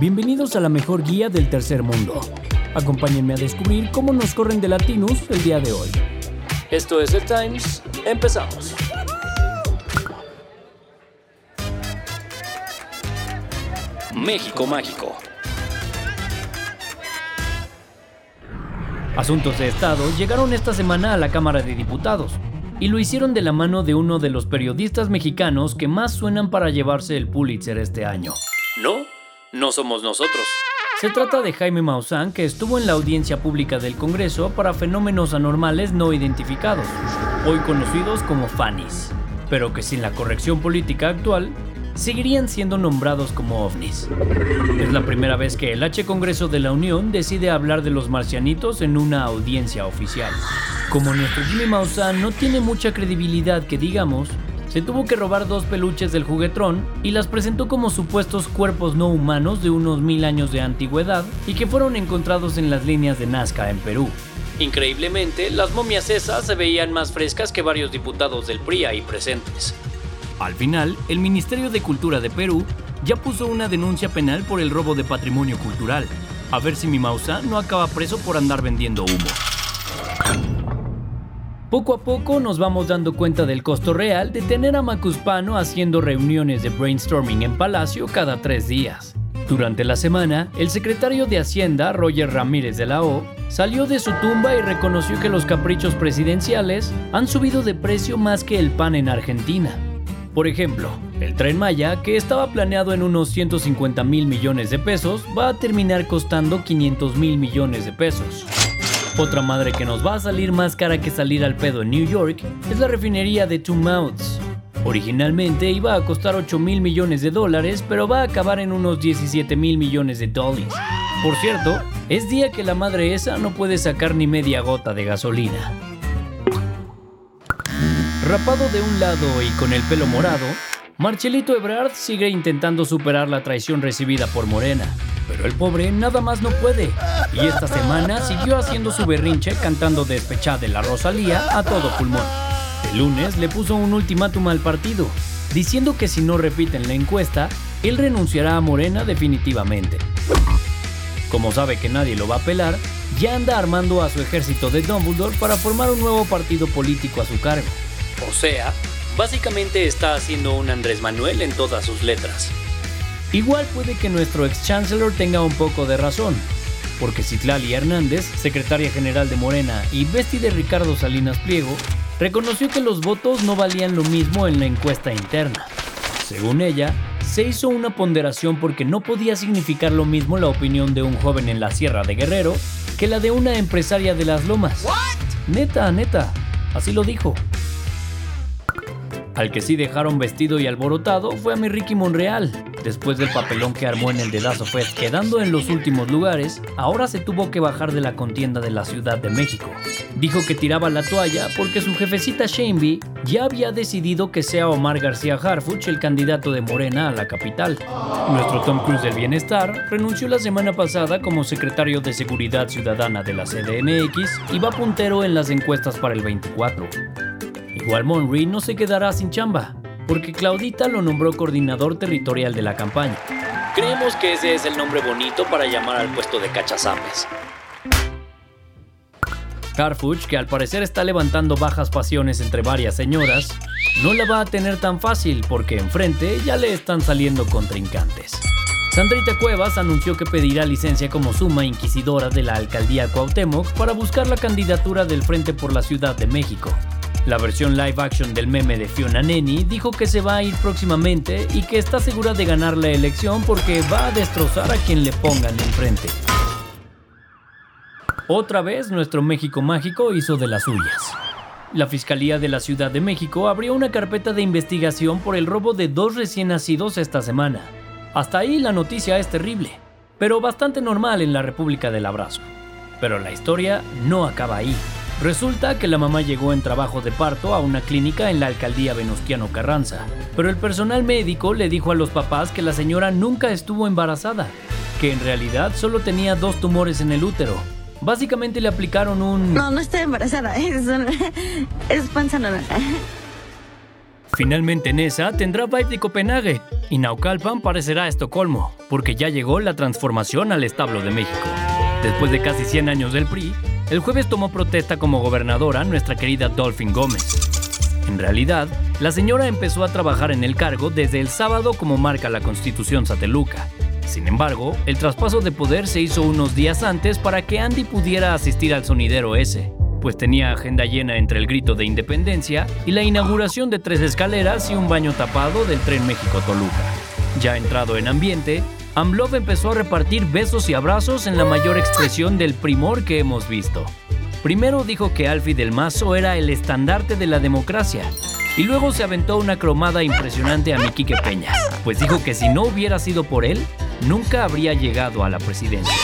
Bienvenidos a la mejor guía del tercer mundo. Acompáñenme a descubrir cómo nos corren de Latinus el día de hoy. Esto es The Times. Empezamos. México Mágico. Asuntos de Estado llegaron esta semana a la Cámara de Diputados y lo hicieron de la mano de uno de los periodistas mexicanos que más suenan para llevarse el Pulitzer este año. No, no somos nosotros. Se trata de Jaime Maussan, que estuvo en la audiencia pública del Congreso para fenómenos anormales no identificados, hoy conocidos como FANIS, pero que sin la corrección política actual seguirían siendo nombrados como ovnis. Es la primera vez que el H Congreso de la Unión decide hablar de los marcianitos en una audiencia oficial. Como nuestro Jimmy Maussan no tiene mucha credibilidad que digamos, se tuvo que robar dos peluches del juguetrón y las presentó como supuestos cuerpos no humanos de unos mil años de antigüedad y que fueron encontrados en las líneas de Nazca en Perú. Increíblemente, las momias esas se veían más frescas que varios diputados del PRI ahí presentes. Al final, el Ministerio de Cultura de Perú ya puso una denuncia penal por el robo de patrimonio cultural. A ver si mi Mausa no acaba preso por andar vendiendo humo. Poco a poco nos vamos dando cuenta del costo real de tener a Macuspano haciendo reuniones de brainstorming en Palacio cada tres días. Durante la semana, el secretario de Hacienda, Roger Ramírez de la O, salió de su tumba y reconoció que los caprichos presidenciales han subido de precio más que el pan en Argentina. Por ejemplo, el tren Maya, que estaba planeado en unos 150 mil millones de pesos, va a terminar costando 500 mil millones de pesos. Otra madre que nos va a salir más cara que salir al pedo en New York es la refinería de Two Mouths. Originalmente iba a costar 8 mil millones de dólares, pero va a acabar en unos 17 mil millones de dólares. Por cierto, es día que la madre esa no puede sacar ni media gota de gasolina. Rapado de un lado y con el pelo morado, Marcelito Ebrard sigue intentando superar la traición recibida por Morena, pero el pobre nada más no puede. Y esta semana siguió haciendo su berrinche cantando despechada de la Rosalía a todo pulmón. El lunes le puso un ultimátum al partido, diciendo que si no repiten la encuesta, él renunciará a Morena definitivamente. Como sabe que nadie lo va a pelar, ya anda armando a su ejército de Dumbledore para formar un nuevo partido político a su cargo. O sea, básicamente está haciendo un Andrés Manuel en todas sus letras. Igual puede que nuestro ex chancellor tenga un poco de razón, porque Citlali Hernández, secretaria general de Morena y bestia de Ricardo Salinas Pliego, reconoció que los votos no valían lo mismo en la encuesta interna. Según ella, se hizo una ponderación porque no podía significar lo mismo la opinión de un joven en la Sierra de Guerrero que la de una empresaria de las Lomas. Neta, neta, así lo dijo. Al que sí dejaron vestido y alborotado fue a mi Ricky Monreal. Después del papelón que armó en el dedazo Fest quedando en los últimos lugares, ahora se tuvo que bajar de la contienda de la Ciudad de México. Dijo que tiraba la toalla porque su jefecita Shameby ya había decidido que sea Omar García Harfuch el candidato de Morena a la capital. Nuestro Tom Cruise del Bienestar renunció la semana pasada como secretario de Seguridad Ciudadana de la CDMX y va puntero en las encuestas para el 24. Igual Monry no se quedará sin chamba, porque Claudita lo nombró coordinador territorial de la campaña. Creemos que ese es el nombre bonito para llamar al puesto de cachazapes. Carfuch, que al parecer está levantando bajas pasiones entre varias señoras, no la va a tener tan fácil porque enfrente ya le están saliendo contrincantes. Sandrita Cuevas anunció que pedirá licencia como suma inquisidora de la alcaldía Cuauhtémoc para buscar la candidatura del Frente por la Ciudad de México. La versión live action del meme de Fiona Neni dijo que se va a ir próximamente y que está segura de ganar la elección porque va a destrozar a quien le pongan enfrente. Otra vez nuestro México mágico hizo de las suyas. La Fiscalía de la Ciudad de México abrió una carpeta de investigación por el robo de dos recién nacidos esta semana. Hasta ahí la noticia es terrible, pero bastante normal en la República del Abrazo. Pero la historia no acaba ahí. Resulta que la mamá llegó en trabajo de parto a una clínica en la alcaldía Venustiano Carranza, pero el personal médico le dijo a los papás que la señora nunca estuvo embarazada, que en realidad solo tenía dos tumores en el útero. Básicamente le aplicaron un... No, no estoy embarazada, es, un- es panza normal. Finalmente Nesa tendrá vibe de Copenhague y Naucalpan parecerá Estocolmo, porque ya llegó la transformación al establo de México. Después de casi 100 años del PRI, el jueves tomó protesta como gobernadora nuestra querida Dolphin Gómez. En realidad, la señora empezó a trabajar en el cargo desde el sábado como marca la Constitución Sateluca. Sin embargo, el traspaso de poder se hizo unos días antes para que Andy pudiera asistir al sonidero ese, pues tenía agenda llena entre el grito de independencia y la inauguración de tres escaleras y un baño tapado del tren México-Toluca. Ya entrado en ambiente, Amlov empezó a repartir besos y abrazos en la mayor expresión del primor que hemos visto. Primero dijo que Alfie del Mazo era el estandarte de la democracia, y luego se aventó una cromada impresionante a Miquique Peña, pues dijo que si no hubiera sido por él, nunca habría llegado a la presidencia.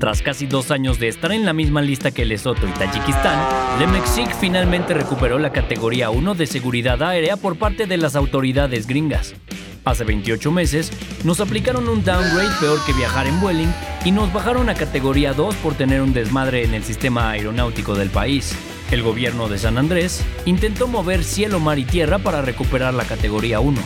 Tras casi dos años de estar en la misma lista que Lesoto y Tayikistán, Lemexik finalmente recuperó la categoría 1 de seguridad aérea por parte de las autoridades gringas. Hace 28 meses, nos aplicaron un downgrade peor que viajar en Vueling y nos bajaron a categoría 2 por tener un desmadre en el sistema aeronáutico del país. El gobierno de San Andrés intentó mover cielo, mar y tierra para recuperar la categoría 1,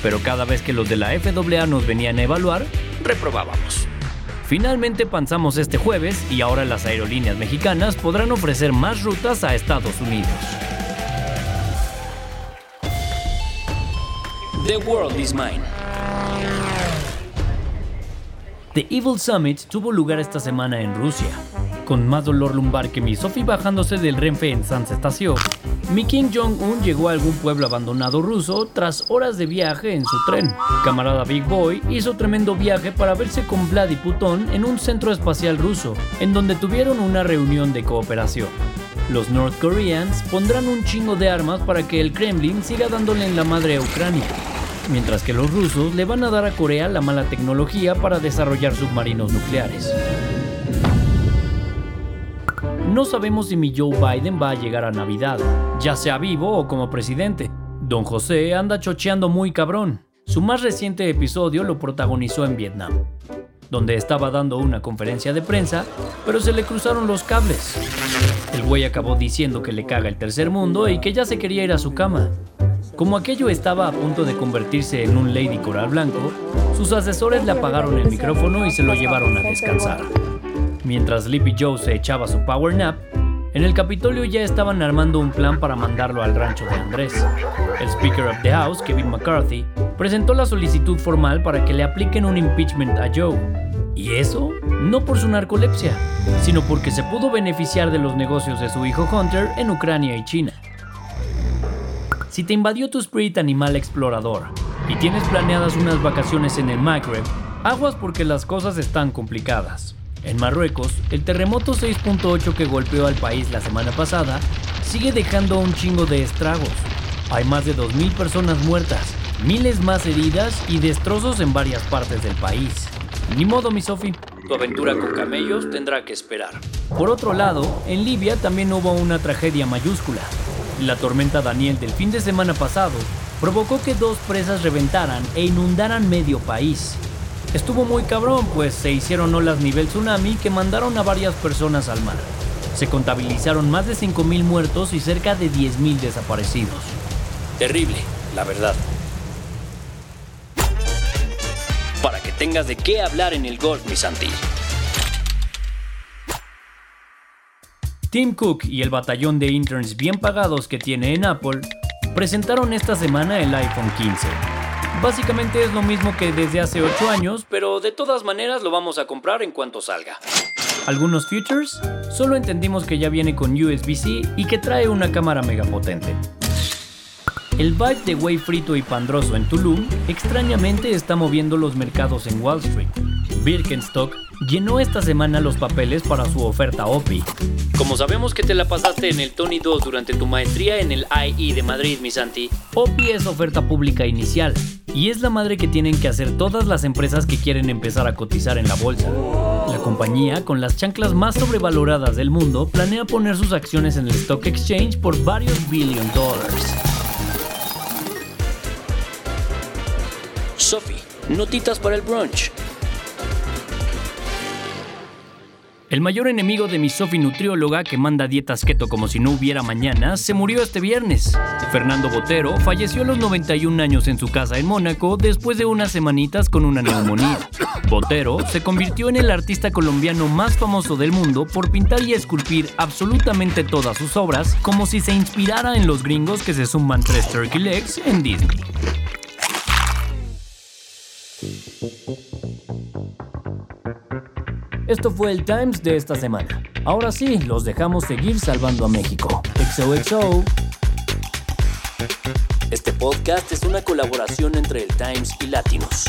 pero cada vez que los de la FAA nos venían a evaluar, reprobábamos. Finalmente panzamos este jueves y ahora las aerolíneas mexicanas podrán ofrecer más rutas a Estados Unidos. The World is Mine. The Evil Summit tuvo lugar esta semana en Rusia. Con más dolor lumbar que mi Sophie bajándose del Renfe en San Stasio, mi Kim Jong-un llegó a algún pueblo abandonado ruso tras horas de viaje en su tren. Camarada Big Boy hizo tremendo viaje para verse con Vlad y Putón en un centro espacial ruso, en donde tuvieron una reunión de cooperación. Los North Koreans pondrán un chingo de armas para que el Kremlin siga dándole en la madre a Ucrania mientras que los rusos le van a dar a Corea la mala tecnología para desarrollar submarinos nucleares. No sabemos si mi Joe Biden va a llegar a Navidad, ya sea vivo o como presidente. Don José anda chocheando muy cabrón. Su más reciente episodio lo protagonizó en Vietnam, donde estaba dando una conferencia de prensa, pero se le cruzaron los cables. El güey acabó diciendo que le caga el tercer mundo y que ya se quería ir a su cama. Como aquello estaba a punto de convertirse en un Lady Coral Blanco, sus asesores le apagaron el micrófono y se lo llevaron a descansar. Mientras Sleepy Joe se echaba su power nap, en el Capitolio ya estaban armando un plan para mandarlo al rancho de Andrés. El Speaker of the House, Kevin McCarthy, presentó la solicitud formal para que le apliquen un impeachment a Joe. Y eso no por su narcolepsia, sino porque se pudo beneficiar de los negocios de su hijo Hunter en Ucrania y China. Si te invadió tu spirit animal explorador y tienes planeadas unas vacaciones en el Magreb, aguas porque las cosas están complicadas. En Marruecos, el terremoto 6.8 que golpeó al país la semana pasada sigue dejando un chingo de estragos. Hay más de 2.000 personas muertas, miles más heridas y destrozos en varias partes del país. Ni modo, mi Sofi, tu aventura con camellos tendrá que esperar. Por otro lado, en Libia también hubo una tragedia mayúscula. La tormenta Daniel del fin de semana pasado provocó que dos presas reventaran e inundaran medio país. Estuvo muy cabrón, pues se hicieron olas nivel tsunami que mandaron a varias personas al mar. Se contabilizaron más de 5.000 muertos y cerca de 10.000 desaparecidos. Terrible, la verdad. Para que tengas de qué hablar en el golf, mi Santi. Tim Cook y el batallón de interns bien pagados que tiene en Apple presentaron esta semana el iPhone 15. Básicamente es lo mismo que desde hace 8 años, pero de todas maneras lo vamos a comprar en cuanto salga. Algunos features, solo entendimos que ya viene con USB-C y que trae una cámara megapotente. El vibe de Way Frito y Pandroso en Tulum extrañamente está moviendo los mercados en Wall Street. Birkenstock llenó esta semana los papeles para su oferta OPI. Como sabemos que te la pasaste en el Tony 2 durante tu maestría en el IE de Madrid, mi Santi, OPI es oferta pública inicial y es la madre que tienen que hacer todas las empresas que quieren empezar a cotizar en la bolsa. La compañía, con las chanclas más sobrevaloradas del mundo, planea poner sus acciones en el Stock Exchange por varios billion dólares. Sophie, notitas para el brunch. El mayor enemigo de mi Sofi nutrióloga que manda dietas keto como si no hubiera mañana se murió este viernes. Fernando Botero falleció a los 91 años en su casa en Mónaco después de unas semanitas con una neumonía. Botero se convirtió en el artista colombiano más famoso del mundo por pintar y esculpir absolutamente todas sus obras como si se inspirara en los gringos que se suman tres turkey legs en Disney. Esto fue el Times de esta semana. Ahora sí, los dejamos seguir salvando a México. XOXO. Este podcast es una colaboración entre el Times y Latinos.